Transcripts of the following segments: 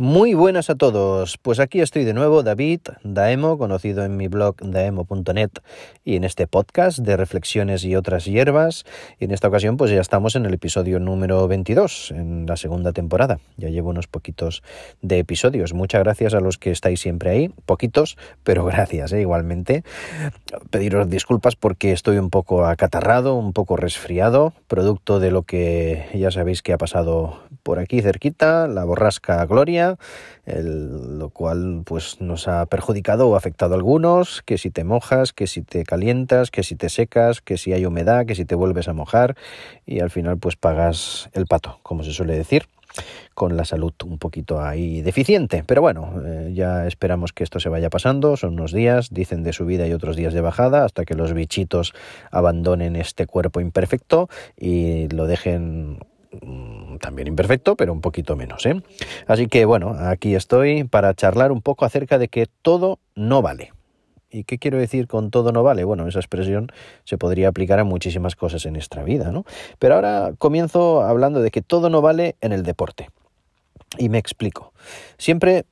Muy buenas a todos. Pues aquí estoy de nuevo, David Daemo, conocido en mi blog daemo.net y en este podcast de reflexiones y otras hierbas. Y en esta ocasión pues ya estamos en el episodio número 22, en la segunda temporada. Ya llevo unos poquitos de episodios. Muchas gracias a los que estáis siempre ahí. Poquitos, pero gracias ¿eh? igualmente. Pediros disculpas porque estoy un poco acatarrado, un poco resfriado, producto de lo que ya sabéis que ha pasado por aquí cerquita, la borrasca Gloria lo cual pues nos ha perjudicado o afectado a algunos, que si te mojas, que si te calientas, que si te secas, que si hay humedad, que si te vuelves a mojar y al final pues pagas el pato, como se suele decir con la salud un poquito ahí deficiente. Pero bueno, eh, ya esperamos que esto se vaya pasando. Son unos días, dicen de subida y otros días de bajada, hasta que los bichitos abandonen este cuerpo imperfecto y lo dejen también imperfecto, pero un poquito menos. ¿eh? Así que bueno, aquí estoy para charlar un poco acerca de que todo no vale. ¿Y qué quiero decir con todo no vale? Bueno, esa expresión se podría aplicar a muchísimas cosas en nuestra vida, ¿no? Pero ahora comienzo hablando de que todo no vale en el deporte. Y me explico. Siempre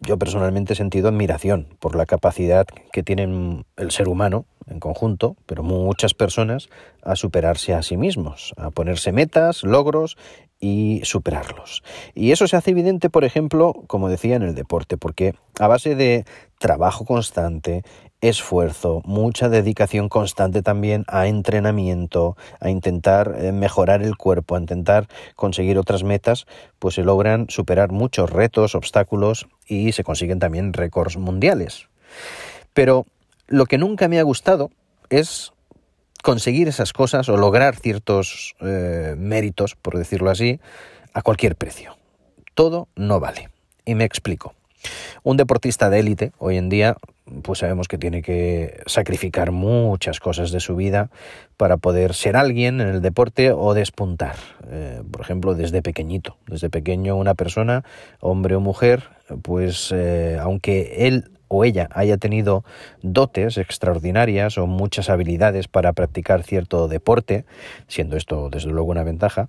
yo personalmente he sentido admiración por la capacidad que tienen el ser humano en conjunto, pero muchas personas, a superarse a sí mismos, a ponerse metas, logros y superarlos. Y eso se hace evidente, por ejemplo, como decía, en el deporte, porque a base de trabajo constante, esfuerzo, mucha dedicación constante también a entrenamiento, a intentar eh, mejorar el cuerpo, a intentar conseguir otras metas, pues se logran superar muchos retos, obstáculos y se consiguen también récords mundiales. Pero lo que nunca me ha gustado es conseguir esas cosas o lograr ciertos eh, méritos, por decirlo así, a cualquier precio. Todo no vale. Y me explico. Un deportista de élite hoy en día, pues sabemos que tiene que sacrificar muchas cosas de su vida para poder ser alguien en el deporte o despuntar. Eh, por ejemplo, desde pequeñito, desde pequeño una persona, hombre o mujer, pues eh, aunque él o ella haya tenido dotes extraordinarias o muchas habilidades para practicar cierto deporte, siendo esto desde luego una ventaja,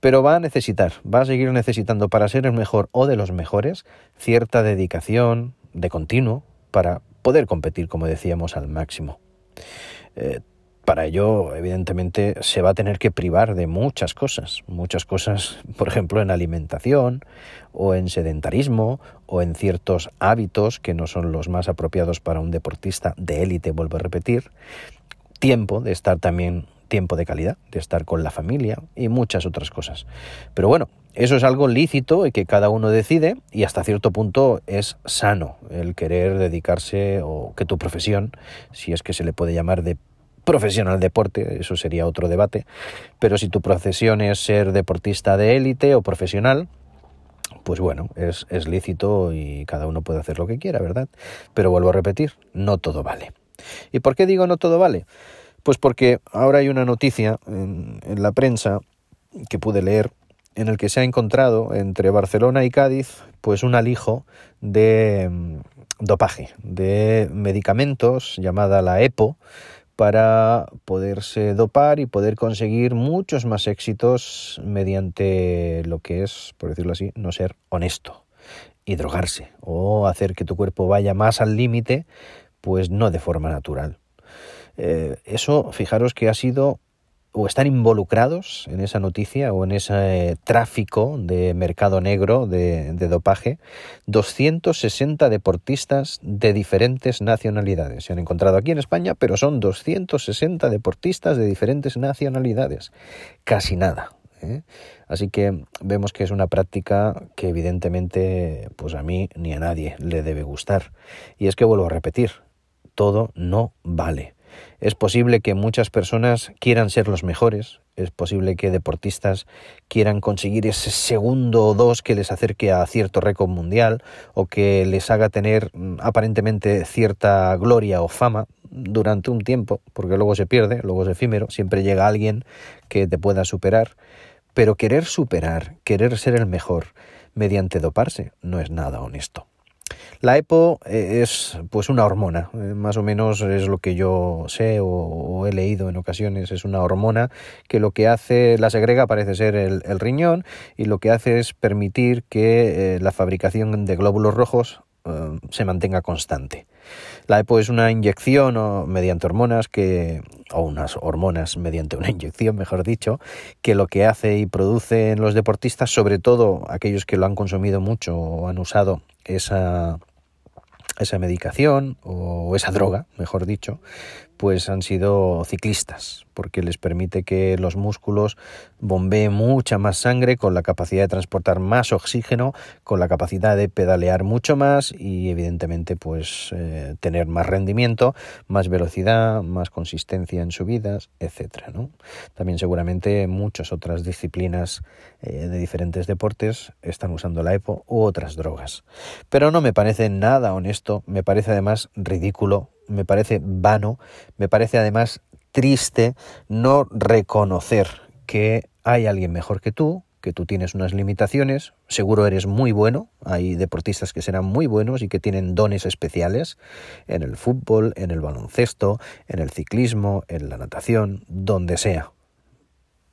pero va a necesitar, va a seguir necesitando para ser el mejor o de los mejores cierta dedicación de continuo para poder competir, como decíamos, al máximo. Eh, para ello, evidentemente, se va a tener que privar de muchas cosas, muchas cosas, por ejemplo, en alimentación o en sedentarismo o en ciertos hábitos que no son los más apropiados para un deportista de élite, vuelvo a repetir, tiempo de estar también tiempo de calidad, de estar con la familia y muchas otras cosas. Pero bueno, eso es algo lícito y que cada uno decide y hasta cierto punto es sano el querer dedicarse o que tu profesión, si es que se le puede llamar de profesional deporte, eso sería otro debate, pero si tu profesión es ser deportista de élite o profesional, pues bueno, es, es lícito y cada uno puede hacer lo que quiera, ¿verdad? Pero vuelvo a repetir, no todo vale. ¿Y por qué digo no todo vale? Pues porque ahora hay una noticia en, en la prensa que pude leer en el que se ha encontrado entre Barcelona y Cádiz pues un alijo de mm, dopaje, de medicamentos llamada la EPO, para poderse dopar y poder conseguir muchos más éxitos mediante lo que es, por decirlo así, no ser honesto y drogarse o hacer que tu cuerpo vaya más al límite, pues no de forma natural. Eh, eso, fijaros que ha sido o están involucrados en esa noticia o en ese tráfico de mercado negro de, dopaje 260 deportistas de diferentes nacionalidades. Se han encontrado aquí en España, pero son 260 deportistas de diferentes nacionalidades. Casi nada. ¿eh? Así que vemos que es una práctica que evidentemente pues a mí ni a nadie le debe gustar. Y es que vuelvo a repetir, todo no vale. Es posible que muchas personas quieran ser los mejores, es posible que deportistas quieran conseguir ese segundo o dos que les acerque a cierto récord mundial o que les haga tener mm, aparentemente cierta gloria o fama durante un tiempo, porque luego se pierde, luego es efímero, siempre llega alguien que te pueda superar, pero querer superar, querer ser el mejor mediante doparse no es nada honesto. La EPO eh, es pues una hormona, eh, más o menos es lo que yo sé o, he leído en ocasiones, es una hormona que lo que hace, la segrega parece ser el, riñón y lo que hace es permitir que eh, la fabricación de glóbulos rojos se mantenga constante. La EPO es una inyección o, mediante hormonas que, o unas hormonas mediante una inyección, mejor dicho, que lo que hace y produce en los deportistas, sobre todo aquellos que lo han consumido mucho o han usado esa, esa medicación o esa droga, mejor dicho, pues han sido ciclistas, porque les permite que los músculos bombeen mucha más sangre, con la capacidad de transportar más oxígeno, con la capacidad de pedalear mucho más y evidentemente pues eh, tener más rendimiento, más velocidad, más consistencia en subidas, etcétera. ¿no? También seguramente muchas otras disciplinas eh, de diferentes deportes están usando la EPO u otras drogas. Pero no me parece nada honesto, me parece además ridículo me parece vano, me parece además triste no reconocer que hay alguien mejor que tú, que tú tienes unas limitaciones, seguro eres muy bueno, hay deportistas que serán muy buenos y que tienen dones especiales en el fútbol, en el baloncesto, en el ciclismo, en la natación, donde sea.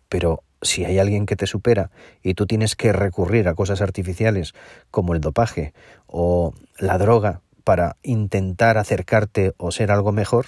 Pero si hay alguien que te supera y tú tienes que recurrir a cosas artificiales como el dopaje o la droga para intentar acercarte o ser algo mejor,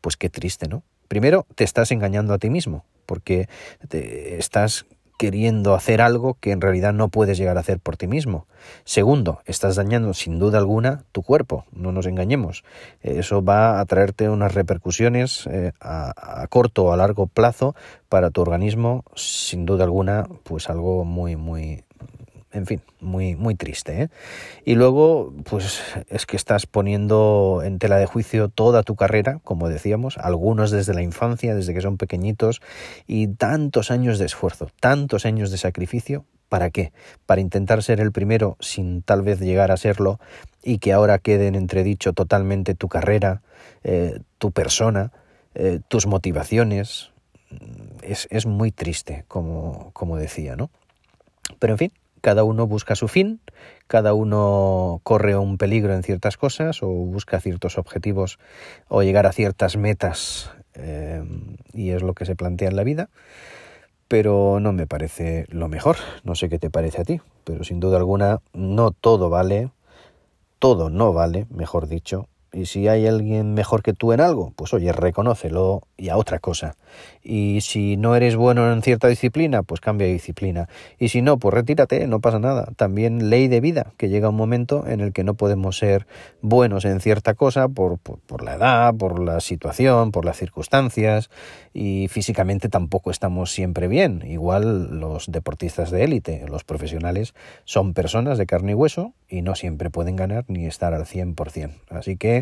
pues qué triste, ¿no? Primero, te estás engañando a ti mismo, porque te estás queriendo hacer algo que en realidad no puedes llegar a hacer por ti mismo. Segundo, estás dañando sin duda alguna tu cuerpo, no nos engañemos. Eso va a traerte unas repercusiones eh, a, a, corto o a largo plazo para tu organismo, sin duda alguna, pues algo muy, muy, en fin, muy, muy triste. ¿eh? Y luego, pues es que estás poniendo en tela de juicio toda tu carrera, como decíamos, algunos desde la infancia, desde que son pequeñitos, y tantos años de esfuerzo, tantos años de sacrificio. ¿Para qué? Para intentar ser el primero sin tal vez llegar a serlo y que ahora quede en entredicho totalmente tu carrera, eh, tu persona, eh, tus motivaciones. Es, es muy triste, como, como decía, ¿no? Pero en fin, cada uno busca su fin, cada uno corre un peligro en ciertas cosas o busca ciertos objetivos o llegar a ciertas metas eh, y es lo que se plantea en la vida, pero no me parece lo mejor, no sé qué te parece a ti, pero sin duda alguna no todo vale, todo no vale, mejor dicho, y si hay alguien mejor que tú en algo, pues oye, reconócelo y a otra cosa. Y si no eres bueno en cierta disciplina, pues cambia disciplina. Y si no, pues retírate, no pasa nada. También ley de vida, que llega un momento en el que no podemos ser buenos en cierta cosa por, por, la edad, por la situación, por las circunstancias y físicamente tampoco estamos siempre bien. Igual los deportistas de élite, los profesionales, son personas de carne y hueso y no siempre pueden ganar ni estar al 100%. Así que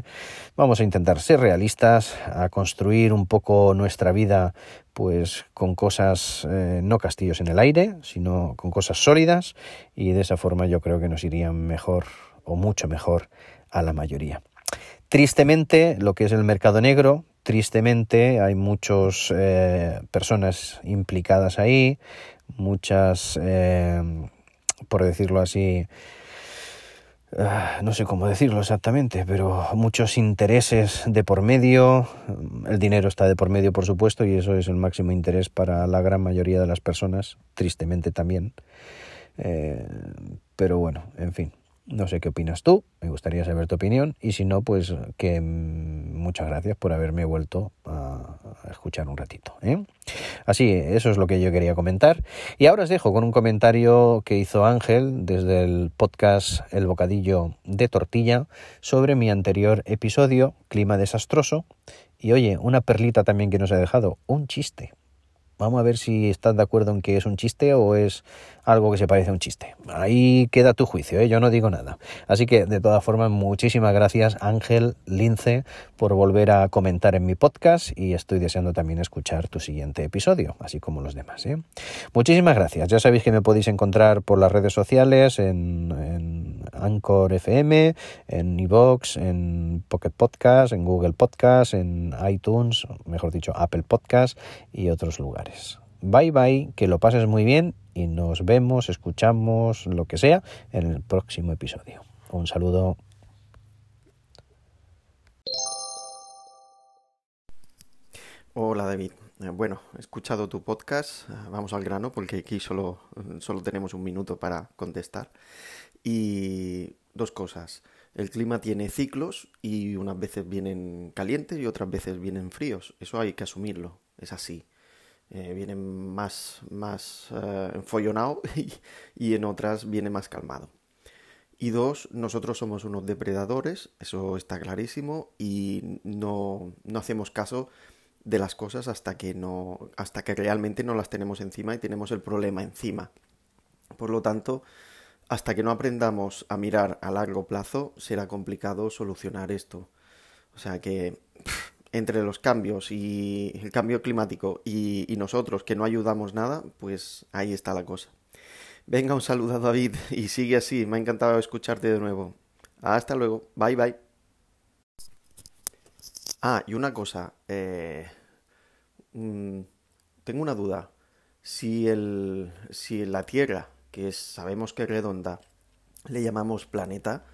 vamos a intentar ser realistas, a construir un poco nuestra vida pues con cosas, eh, no castillos en el aire, sino con cosas sólidas y de esa forma yo creo que nos irían mejor o mucho mejor a la mayoría. Tristemente, lo que es el mercado negro, tristemente hay muchas eh, personas implicadas ahí, muchas, eh, por decirlo así, no sé cómo decirlo exactamente, pero muchos intereses de por medio, el dinero está de por medio por supuesto y eso es el máximo interés para la gran mayoría de las personas, tristemente también. Eh, pero bueno, en fin, no sé qué opinas tú, me gustaría saber tu opinión y si no, pues que mm, muchas gracias por haberme vuelto escuchar un ratito. ¿eh? Así, eso es lo que yo quería comentar. Y ahora os dejo con un comentario que hizo Ángel desde el podcast El Bocadillo de Tortilla sobre mi anterior episodio, Clima Desastroso. Y oye, una perlita también que nos ha dejado, un chiste. Vamos a ver si estás de acuerdo en que es un chiste o es algo que se parece a un chiste. Ahí queda tu juicio, ¿eh? yo no digo nada. Así que, de todas formas, muchísimas gracias Ángel Lince por volver a comentar en mi podcast y estoy deseando también escuchar tu siguiente episodio, así como los demás. ¿eh? Muchísimas gracias. Ya sabéis que me podéis encontrar por las redes sociales, en, en Anchor FM, en iVoox, en Pocket Podcast, en Google Podcast, en iTunes, mejor dicho, Apple Podcast y otros lugares. Bye bye, que lo pases muy bien y nos vemos, escuchamos, lo que sea, en el próximo episodio. Un saludo. Hola David. Eh, bueno, he escuchado tu podcast, eh, vamos al grano porque aquí solo, solo tenemos un minuto para contestar. Y dos cosas. El clima tiene ciclos y unas veces vienen calientes y otras veces vienen fríos. Eso hay que asumirlo, es así. Eh, vienen más, más enfollonado y, y en otras viene más calmado. Y dos, nosotros somos unos depredadores, eso está clarísimo, y no, no hacemos caso de las cosas hasta que no hasta que realmente no las tenemos encima y tenemos el problema encima. Por lo tanto, hasta que no aprendamos a mirar a largo plazo, será complicado solucionar esto. O sea que entre los cambios y el cambio climático y, nosotros que no ayudamos nada, pues ahí está la cosa. Venga, un saludo a David y sigue así. Me ha encantado escucharte de nuevo. Hasta luego. Bye bye. Ah, y una cosa. Eh, mm, tengo una duda. Si, el, si la Tierra, que sabemos que es redonda, le llamamos planeta,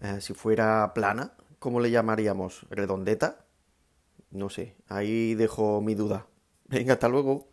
eh, si fuera plana, ¿cómo le llamaríamos? ¿Redondeta? No sé, ahí dejo mi duda. Venga, hasta luego.